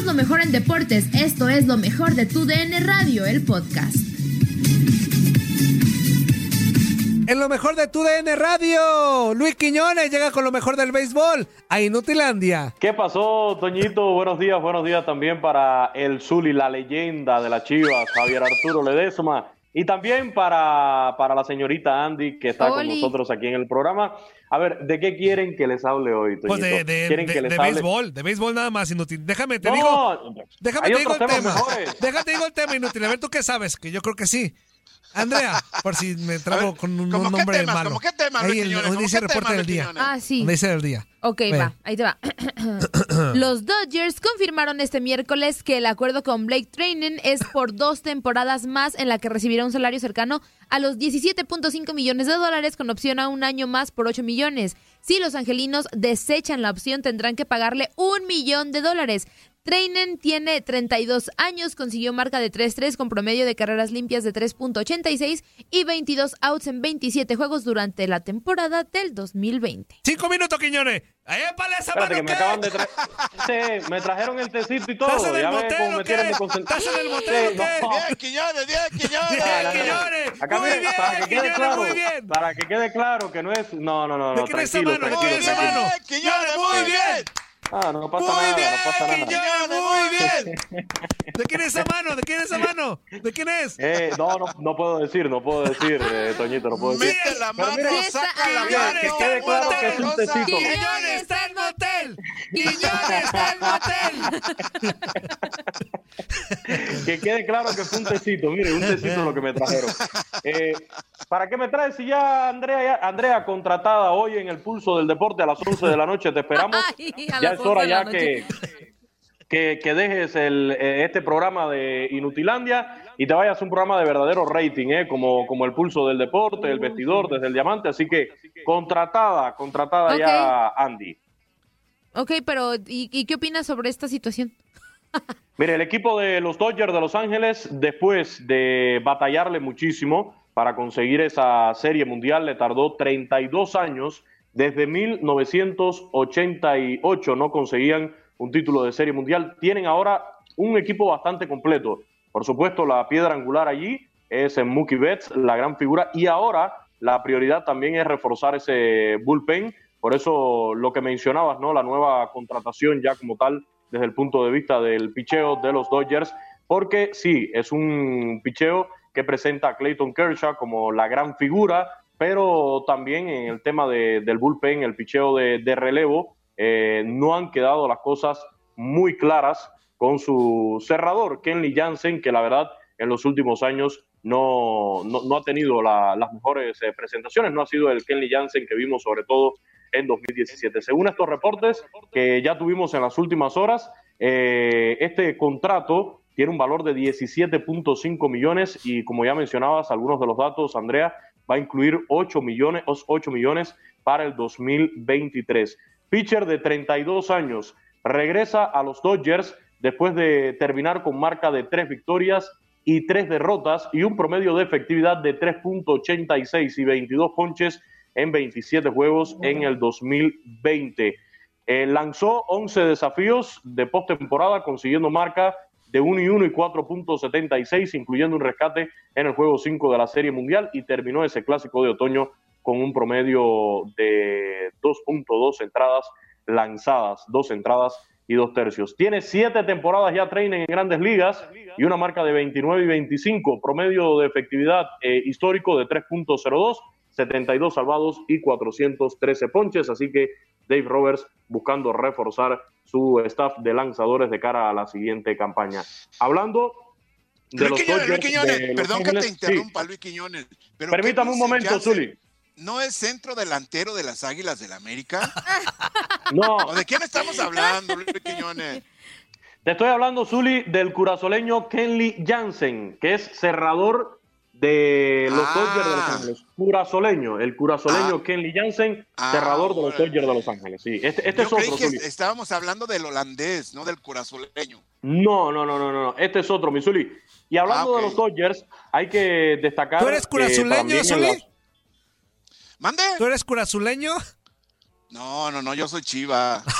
Somos lo mejor en deportes. Esto es lo mejor de tu DN Radio, el podcast. En lo mejor de tu DN Radio, Luis Quiñones llega con lo mejor del béisbol a Inutilandia. ¿Qué pasó, Toñito? Buenos días, buenos días también para el Zuli, la leyenda de la Chivas, Javier Arturo Ledesma. Y también para, para la señorita Andy, que está con nosotros aquí en el programa. A ver, ¿de qué quieren que les hable hoy, Toñito? Pues de, de, ¿Quieren de- que les de hable? béisbol, de béisbol nada más, inútil. Déjame, te No, digo. Déjame te digo el tema. mejores. Déjate digo el tema, inútil. A ver, ¿tú qué sabes? Que yo creo que sí. Andrea, por si me trago con un, ¿cómo un qué nombre temas? malo. ¿Cómo qué temas, Ahí el- dice qué reporte temas, del día. Ah, sí. Donde dice del día. Ok, va, ahí te va. Los Dodgers confirmaron este miércoles que el acuerdo con Blake Training es por dos temporadas más en la que recibirá un salario cercano a los 17.5 millones de dólares con opción a un año más por 8 millones. Si los angelinos desechan la opción tendrán que pagarle un millón de dólares. Trainen tiene 32 años, consiguió marca de 3-3 con promedio de carreras limpias de 3.86 y 22 outs en 27 juegos durante la temporada del 2020. Cinco minutos, Quiñones. Ahí para esa Espérate, que mano, me acaban de traer. Sí, me trajeron el tecito y todo. ¿Estás en el Ya ves motel cómo o me qué? tienen concentrado. ¿Estás en el motel o qué? Bien, Quiñones, bien, Quiñones. Bien, Quiñones. Acá Muy bien, para que quede Quiñones, claro, muy bien. para que quede claro que no es, no, no, no, ¿De no, tranquilo, mano? ¿De tranquilo, tranquilo. mano? Quiñones, muy muy bien. Ah, no pasa Muy nada, bien, no pasa nada. Quiñones, muy bien. ¿De quién es esa mano? ¿De quién es esa mano? ¿De quién es? Eh, no, no, no puedo decir, no puedo decir, eh, Toñito, no puedo decir. Mete la mano, mira, saca la mira, mano. que quede claro que es un tecito. Quiñones está en motel. Quiñones está en motel. que quede claro que fue un tecito, mire, un tecito lo que me trajeron. Eh, ¿Para qué me traes si ya Andrea, ya- Andrea contratada hoy en el pulso del deporte a las 11 de la noche, te esperamos? Ay, ya es hora 11 de la ya que, que, que dejes el, eh, este programa de Inutilandia y te vayas a un programa de verdadero rating, eh, como, como el pulso del deporte, el vestidor desde el diamante, así que contratada, contratada ya Andy. Ok, pero ¿y, y qué opinas sobre esta situación? Mire, el equipo de los Dodgers de Los Ángeles, después de batallarle muchísimo para conseguir esa serie mundial, le tardó 32 años. Desde 1988 no conseguían un título de serie mundial. Tienen ahora un equipo bastante completo. Por supuesto, la piedra angular allí es en Mookie Betts, la gran figura. Y ahora la prioridad también es reforzar ese bullpen. Por eso lo que mencionabas, ¿no? La nueva contratación ya como tal desde el punto de vista del picheo de los Dodgers, porque sí, es un picheo que presenta a Clayton Kershaw como la gran figura, pero también en el tema de- del bullpen, el picheo de, relevo, eh, no han quedado las cosas muy claras con su cerrador, Kenley Jansen, que la verdad en los últimos años no, no, ha tenido las mejores eh, presentaciones, no ha sido el Kenley Jansen que vimos sobre todo en 2017. Según estos reportes que ya tuvimos en las últimas horas, eh, este contrato tiene un valor de 17.5 millones y como ya mencionabas algunos de los datos, Andrea, va a incluir 8 millones, 8 millones para el 2023. Pitcher de 32 años regresa a los Dodgers después de terminar con marca de tres victorias y tres derrotas y un promedio de efectividad de 3.86 y 22 ponches en 27 juegos en el 2020. Eh, lanzó 11 desafíos de postemporada, consiguiendo marca de 1 y 1 y 4.76, incluyendo un rescate en el juego 5 de la Serie Mundial y terminó ese clásico de otoño con un promedio de 2.2 entradas lanzadas, dos entradas y dos tercios. Tiene siete temporadas ya training en grandes ligas y una marca de 29 y 25, promedio de efectividad eh, histórico de 3.02, 72 salvados y 413 ponches, así que Dave Roberts buscando reforzar su staff de lanzadores de cara a la siguiente campaña. Hablando de Luis los Quiñones, Quiñones, perdón que te interrumpa, Luis Quiñones. Pero Permítame un momento, Zuli. ¿No es centro delantero de las Águilas del la América? no. ¿De quién estamos hablando, Luis Quiñones? Te estoy hablando, Zuli, del curazoleño Kenley Jansen, que es cerrador de los ah. Dodgers de Los Ángeles. Curazoleño, el curazoleño ah. Kenley Jansen, ah, cerrador de los Dodgers de Los Ángeles. Sí, este, este es otro. Que estábamos hablando del holandés, no del curazoleño. No, no, no, no, no. Este es otro, Misuli. Y hablando de los Dodgers, hay que destacar. ¿Tú eres curazoleño, Zuli? ¿Mande? ¿Tú eres curazuleño? No, no, no, yo soy chiva.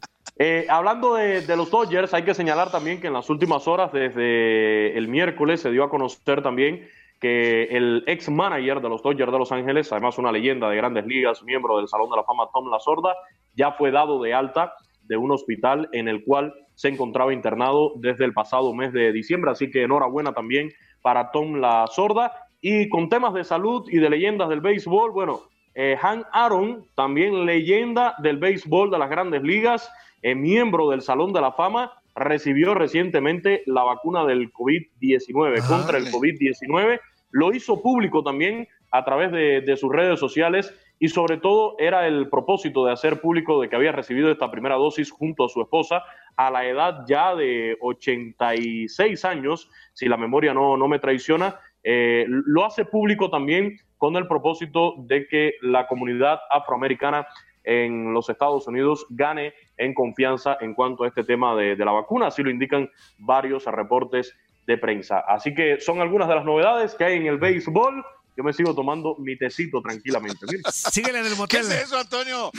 Eh, hablando de, los Dodgers, hay que señalar también que en las últimas horas, desde el miércoles, se dio a conocer también que el ex manager de los Dodgers de Los Ángeles, además una leyenda de grandes ligas, miembro del Salón de la Fama Tom La Sorda, ya fue dado de alta de un hospital en el cual se encontraba internado desde el pasado mes de diciembre. Así que enhorabuena también para Tom La Sorda. Y con temas de salud y de leyendas del béisbol, bueno, eh, Han Aaron, también leyenda del béisbol de las grandes ligas, eh, miembro del Salón de la Fama, recibió recientemente la vacuna del COVID-19, contra el COVID-19. Lo hizo público también a través de, de, sus redes sociales y sobre todo era el propósito de hacer público de que había recibido esta primera dosis junto a su esposa a la edad ya de 86 años, si la memoria no, no me traiciona. Eh, lo hace público también con el propósito de que la comunidad afroamericana en los Estados Unidos gane en confianza en cuanto a este tema de, la vacuna, así lo indican varios reportes de prensa. Así que son algunas de las novedades que hay en el béisbol. Yo me sigo tomando mi tecito tranquilamente. Síguele en el motel. ¿Qué es eso, Antonio?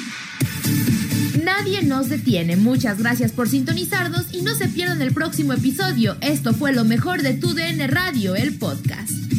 Nadie nos detiene. Muchas gracias por sintonizarnos y no se pierdan el próximo episodio. Esto fue lo mejor de Tu DN Radio, el podcast.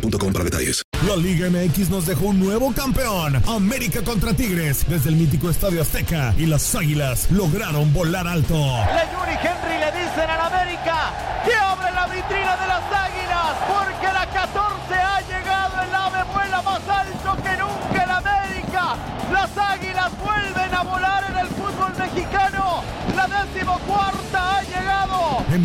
para detalles. La Liga MX nos dejó un nuevo campeón. América contra Tigres desde el mítico Estadio Azteca y las Águilas lograron volar alto. Le Henry le dicen al América